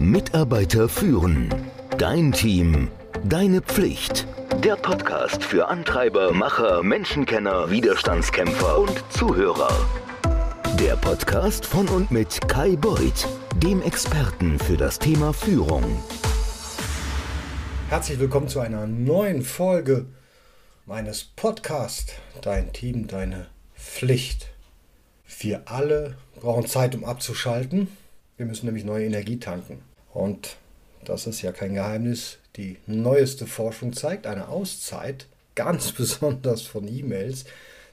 Mitarbeiter führen. Dein Team. Deine Pflicht. Der Podcast für Antreiber, Macher, Menschenkenner, Widerstandskämpfer und Zuhörer. Der Podcast von und mit Kai Beuth, dem Experten für das Thema Führung. Herzlich willkommen zu einer neuen Folge meines Podcasts. Dein Team, deine Pflicht. Wir alle brauchen Zeit, um abzuschalten. Wir müssen nämlich neue Energie tanken. Und das ist ja kein Geheimnis. Die neueste Forschung zeigt, eine Auszeit, ganz besonders von E-Mails,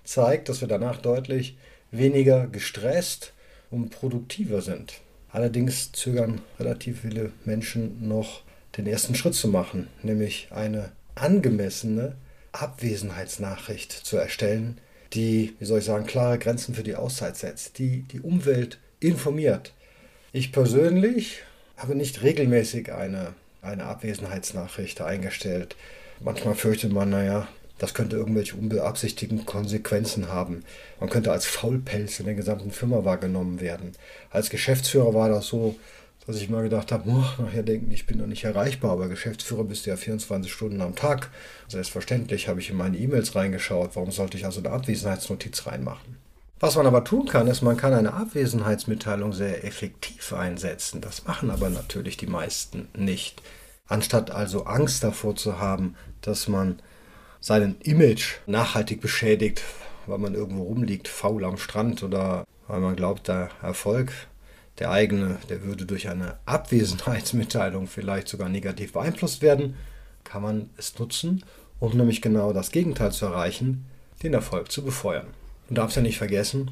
zeigt, dass wir danach deutlich weniger gestresst und produktiver sind. Allerdings zögern relativ viele Menschen noch den ersten Schritt zu machen, nämlich eine angemessene Abwesenheitsnachricht zu erstellen, die, wie soll ich sagen, klare Grenzen für die Auszeit setzt, die die Umwelt informiert. Ich persönlich habe nicht regelmäßig eine, eine Abwesenheitsnachricht eingestellt. Manchmal fürchtet man, naja, das könnte irgendwelche unbeabsichtigten Konsequenzen haben. Man könnte als Faulpelz in der gesamten Firma wahrgenommen werden. Als Geschäftsführer war das so, dass ich mal gedacht habe, oh, nachher denken, ich bin doch nicht erreichbar, aber Geschäftsführer bist du ja 24 Stunden am Tag. Selbstverständlich habe ich in meine E-Mails reingeschaut. Warum sollte ich also eine Abwesenheitsnotiz reinmachen? Was man aber tun kann, ist, man kann eine Abwesenheitsmitteilung sehr effektiv einsetzen. Das machen aber natürlich die meisten nicht. Anstatt also Angst davor zu haben, dass man seinen Image nachhaltig beschädigt, weil man irgendwo rumliegt, faul am Strand oder weil man glaubt, der Erfolg der eigene, der würde durch eine Abwesenheitsmitteilung vielleicht sogar negativ beeinflusst werden, kann man es nutzen, um nämlich genau das Gegenteil zu erreichen, den Erfolg zu befeuern. Du darfst ja nicht vergessen,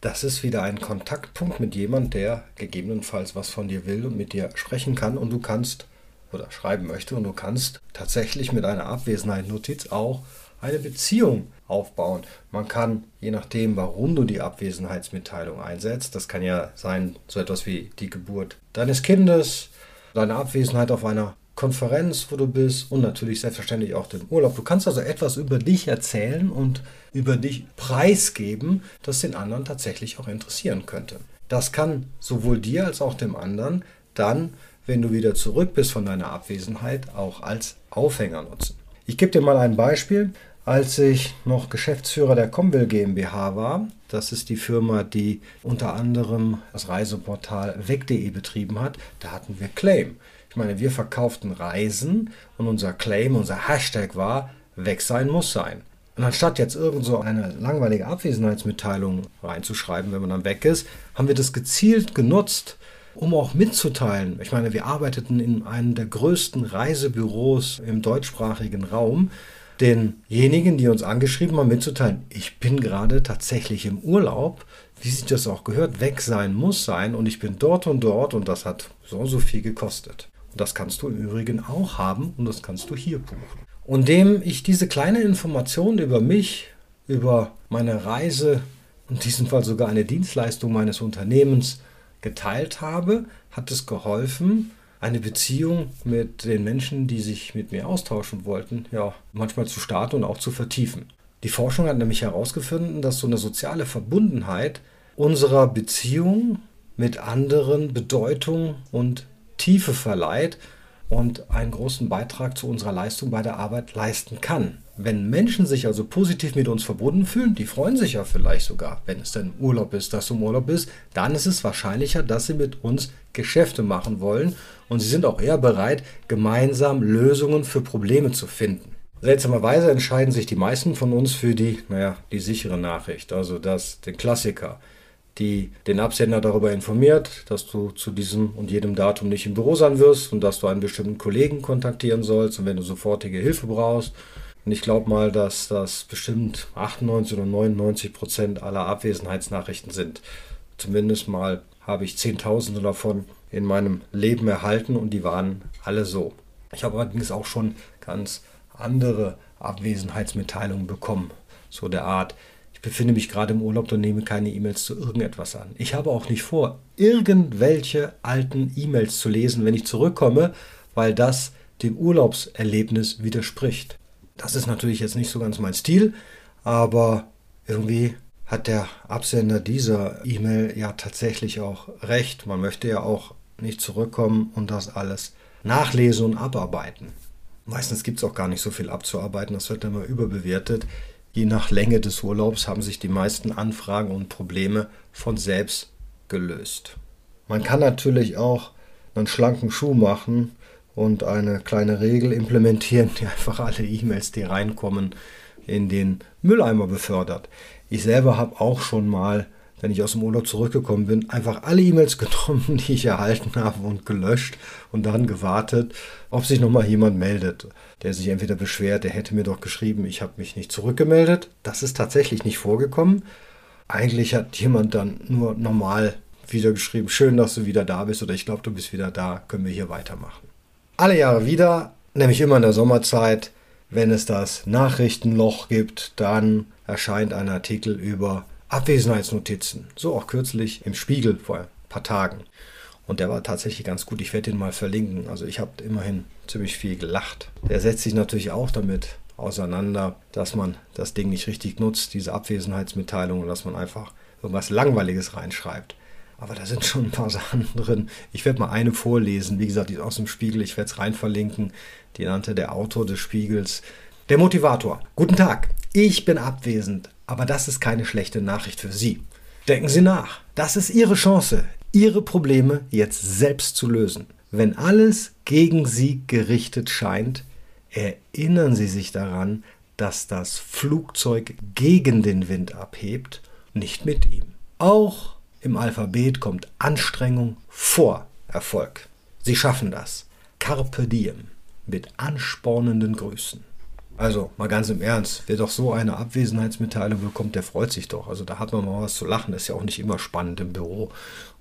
das ist wieder ein Kontaktpunkt mit jemand, der gegebenenfalls was von dir will und mit dir sprechen kann und du kannst oder schreiben möchte und du kannst tatsächlich mit einer Abwesenheitsnotiz auch eine Beziehung aufbauen. Man kann, je nachdem, warum du die Abwesenheitsmitteilung einsetzt, das kann ja sein, so etwas wie die Geburt deines Kindes, deine Abwesenheit auf einer Konferenz, wo du bist und natürlich selbstverständlich auch den Urlaub. Du kannst also etwas über dich erzählen und über dich preisgeben, das den anderen tatsächlich auch interessieren könnte. Das kann sowohl dir als auch dem anderen dann, wenn du wieder zurück bist von deiner Abwesenheit, auch als Aufhänger nutzen. Ich gebe dir mal ein Beispiel. Als ich noch Geschäftsführer der Comville GmbH war, das ist die Firma, die unter anderem das Reiseportal weg.de betrieben hat, da hatten wir Claim. Ich meine, wir verkauften Reisen und unser Claim, unser Hashtag war, weg sein muss sein. Und anstatt jetzt irgend so eine langweilige Abwesenheitsmitteilung reinzuschreiben, wenn man dann weg ist, haben wir das gezielt genutzt, um auch mitzuteilen. Ich meine, wir arbeiteten in einem der größten Reisebüros im deutschsprachigen Raum, denjenigen, die uns angeschrieben haben, mitzuteilen, ich bin gerade tatsächlich im Urlaub, wie sich das auch gehört, weg sein muss sein und ich bin dort und dort und das hat so und so viel gekostet. Das kannst du im Übrigen auch haben und das kannst du hier buchen. Und indem ich diese kleine Information über mich, über meine Reise, in diesem Fall sogar eine Dienstleistung meines Unternehmens geteilt habe, hat es geholfen, eine Beziehung mit den Menschen, die sich mit mir austauschen wollten, ja, manchmal zu starten und auch zu vertiefen. Die Forschung hat nämlich herausgefunden, dass so eine soziale Verbundenheit unserer Beziehung mit anderen Bedeutung und Tiefe verleiht und einen großen Beitrag zu unserer Leistung bei der Arbeit leisten kann. Wenn Menschen sich also positiv mit uns verbunden fühlen, die freuen sich ja vielleicht sogar, wenn es denn Urlaub ist, dass du im Urlaub bist, dann ist es wahrscheinlicher, dass sie mit uns Geschäfte machen wollen und sie sind auch eher bereit, gemeinsam Lösungen für Probleme zu finden. Seltsamerweise entscheiden sich die meisten von uns für die, naja, die sichere Nachricht, also das, den Klassiker die den Absender darüber informiert, dass du zu diesem und jedem Datum nicht im Büro sein wirst und dass du einen bestimmten Kollegen kontaktieren sollst und wenn du sofortige Hilfe brauchst. Und ich glaube mal, dass das bestimmt 98 oder 99 Prozent aller Abwesenheitsnachrichten sind. Zumindest mal habe ich Zehntausende davon in meinem Leben erhalten und die waren alle so. Ich habe allerdings auch schon ganz andere Abwesenheitsmitteilungen bekommen. So der Art, befinde mich gerade im Urlaub und nehme keine E-Mails zu irgendetwas an. Ich habe auch nicht vor, irgendwelche alten E-Mails zu lesen, wenn ich zurückkomme, weil das dem Urlaubserlebnis widerspricht. Das ist natürlich jetzt nicht so ganz mein Stil, aber irgendwie hat der Absender dieser E-Mail ja tatsächlich auch recht. Man möchte ja auch nicht zurückkommen und das alles nachlesen und abarbeiten. Meistens gibt es auch gar nicht so viel abzuarbeiten, das wird immer überbewertet. Je nach Länge des Urlaubs haben sich die meisten Anfragen und Probleme von selbst gelöst. Man kann natürlich auch einen schlanken Schuh machen und eine kleine Regel implementieren, die einfach alle E-Mails, die reinkommen, in den Mülleimer befördert. Ich selber habe auch schon mal, wenn ich aus dem Urlaub zurückgekommen bin, einfach alle E-Mails genommen, die ich erhalten habe und gelöscht und dann gewartet, ob sich nochmal jemand meldet, der sich entweder beschwert, der hätte mir doch geschrieben, ich habe mich nicht zurückgemeldet. Das ist tatsächlich nicht vorgekommen. Eigentlich hat jemand dann nur normal wieder geschrieben, schön, dass du wieder da bist oder ich glaube, du bist wieder da, können wir hier weitermachen. Alle Jahre wieder, nämlich immer in der Sommerzeit, wenn es das Nachrichtenloch gibt, dann erscheint ein Artikel über Abwesenheitsnotizen. So auch kürzlich im Spiegel vor ein paar Tagen. Und der war tatsächlich ganz gut. Ich werde ihn mal verlinken. Also ich habe immerhin ziemlich viel gelacht. Der setzt sich natürlich auch damit auseinander, dass man das Ding nicht richtig nutzt, diese Abwesenheitsmitteilung, und dass man einfach irgendwas Langweiliges reinschreibt. Aber da sind schon ein paar Sachen drin. Ich werde mal eine vorlesen. Wie gesagt, die ist aus dem Spiegel. Ich werde es rein verlinken. Die nannte der Autor des Spiegels. Der Motivator. Guten Tag. Ich bin abwesend. Aber das ist keine schlechte Nachricht für Sie. Denken Sie nach. Das ist Ihre Chance, Ihre Probleme jetzt selbst zu lösen. Wenn alles gegen Sie gerichtet scheint, erinnern Sie sich daran, dass das Flugzeug gegen den Wind abhebt, nicht mit ihm. Auch im Alphabet kommt Anstrengung vor Erfolg. Sie schaffen das. Carpe diem. Mit anspornenden Grüßen. Also mal ganz im Ernst, wer doch so eine Abwesenheitsmitteilung bekommt, der freut sich doch. Also da hat man mal was zu lachen, ist ja auch nicht immer spannend im Büro.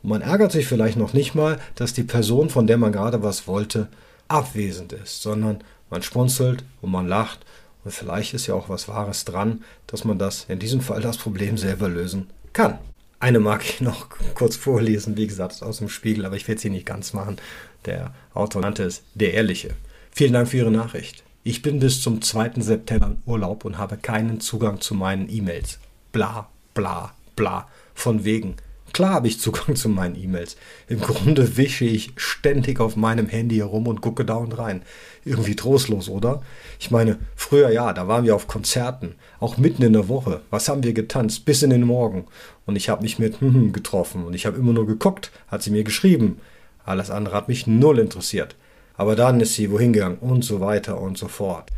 Und man ärgert sich vielleicht noch nicht mal, dass die Person, von der man gerade was wollte, abwesend ist, sondern man spunzelt und man lacht. Und vielleicht ist ja auch was Wahres dran, dass man das, in diesem Fall das Problem selber lösen kann. Eine mag ich noch kurz vorlesen, wie gesagt, aus dem Spiegel, aber ich werde sie nicht ganz machen. Der Autor nannte es Der Ehrliche. Vielen Dank für Ihre Nachricht. Ich bin bis zum 2. September im Urlaub und habe keinen Zugang zu meinen E-Mails. Bla, bla, bla. Von wegen. Klar habe ich Zugang zu meinen E-Mails. Im Grunde wische ich ständig auf meinem Handy herum und gucke da und rein. Irgendwie trostlos, oder? Ich meine, früher ja, da waren wir auf Konzerten, auch mitten in der Woche. Was haben wir getanzt? Bis in den Morgen. Und ich habe mich mit hm getroffen und ich habe immer nur geguckt, hat sie mir geschrieben. Alles andere hat mich null interessiert. Aber dann ist sie wohin gegangen und so weiter und so fort.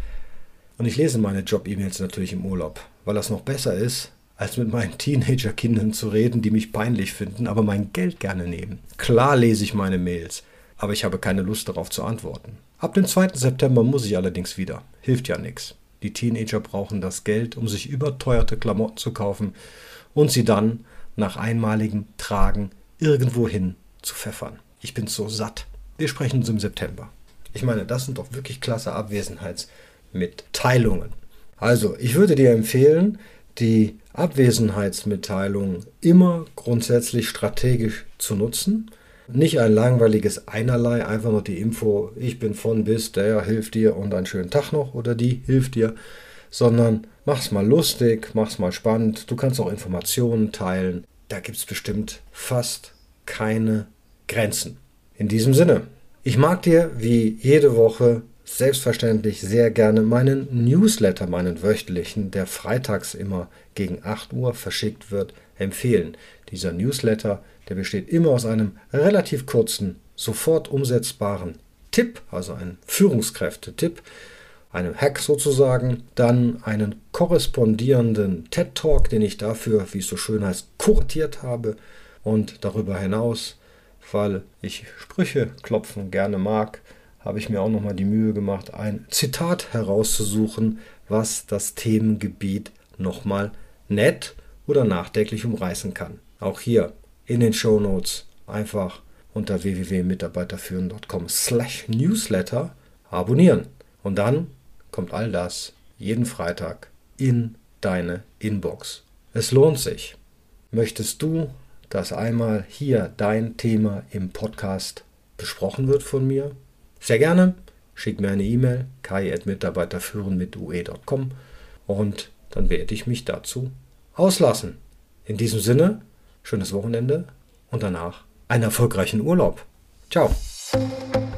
Und ich lese meine Job-E-Mails natürlich im Urlaub, weil das noch besser ist, als mit meinen Teenager-Kindern zu reden, die mich peinlich finden, aber mein Geld gerne nehmen. Klar lese ich meine Mails, aber ich habe keine Lust darauf zu antworten. Ab dem 2. September muss ich allerdings wieder. Hilft ja nichts. Die Teenager brauchen das Geld, um sich überteuerte Klamotten zu kaufen und sie dann nach einmaligem Tragen irgendwohin zu pfeffern. Ich bin so satt. Wir sprechen uns im September. Ich meine, das sind doch wirklich klasse Abwesenheitsmitteilungen. Also, ich würde dir empfehlen, die Abwesenheitsmitteilung immer grundsätzlich strategisch zu nutzen. Nicht ein langweiliges Einerlei, einfach nur die Info, ich bin von bis, der hilft dir und einen schönen Tag noch oder die hilft dir, sondern mach's mal lustig, mach's mal spannend. Du kannst auch Informationen teilen. Da gibt's bestimmt fast keine Grenzen. In diesem Sinne, ich mag dir wie jede Woche selbstverständlich sehr gerne meinen Newsletter, meinen wöchentlichen, der freitags immer gegen 8 Uhr verschickt wird, empfehlen. Dieser Newsletter, der besteht immer aus einem relativ kurzen, sofort umsetzbaren Tipp, also einem Führungskräfte-Tipp, einem Hack sozusagen, dann einen korrespondierenden TED Talk, den ich dafür, wie es so schön heißt, kuratiert habe und darüber hinaus, weil ich Sprüche klopfen gerne mag, habe ich mir auch nochmal die Mühe gemacht, ein Zitat herauszusuchen, was das Themengebiet nochmal nett oder nachdenklich umreißen kann. Auch hier in den Show Notes einfach unter www.mitarbeiterführen.com slash newsletter abonnieren. Und dann kommt all das jeden Freitag in deine Inbox. Es lohnt sich. Möchtest du, dass einmal hier dein Thema im Podcast besprochen wird von mir? Sehr gerne. Schick mir eine E-Mail, kai.mitarbeiterführen mit ue.com und dann werde ich mich dazu auslassen. In diesem Sinne, schönes Wochenende und danach einen erfolgreichen Urlaub. Ciao.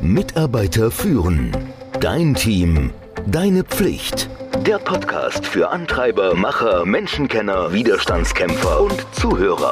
Mitarbeiter führen. Dein Team. Deine Pflicht. Der Podcast für Antreiber, Macher, Menschenkenner, Widerstandskämpfer und Zuhörer.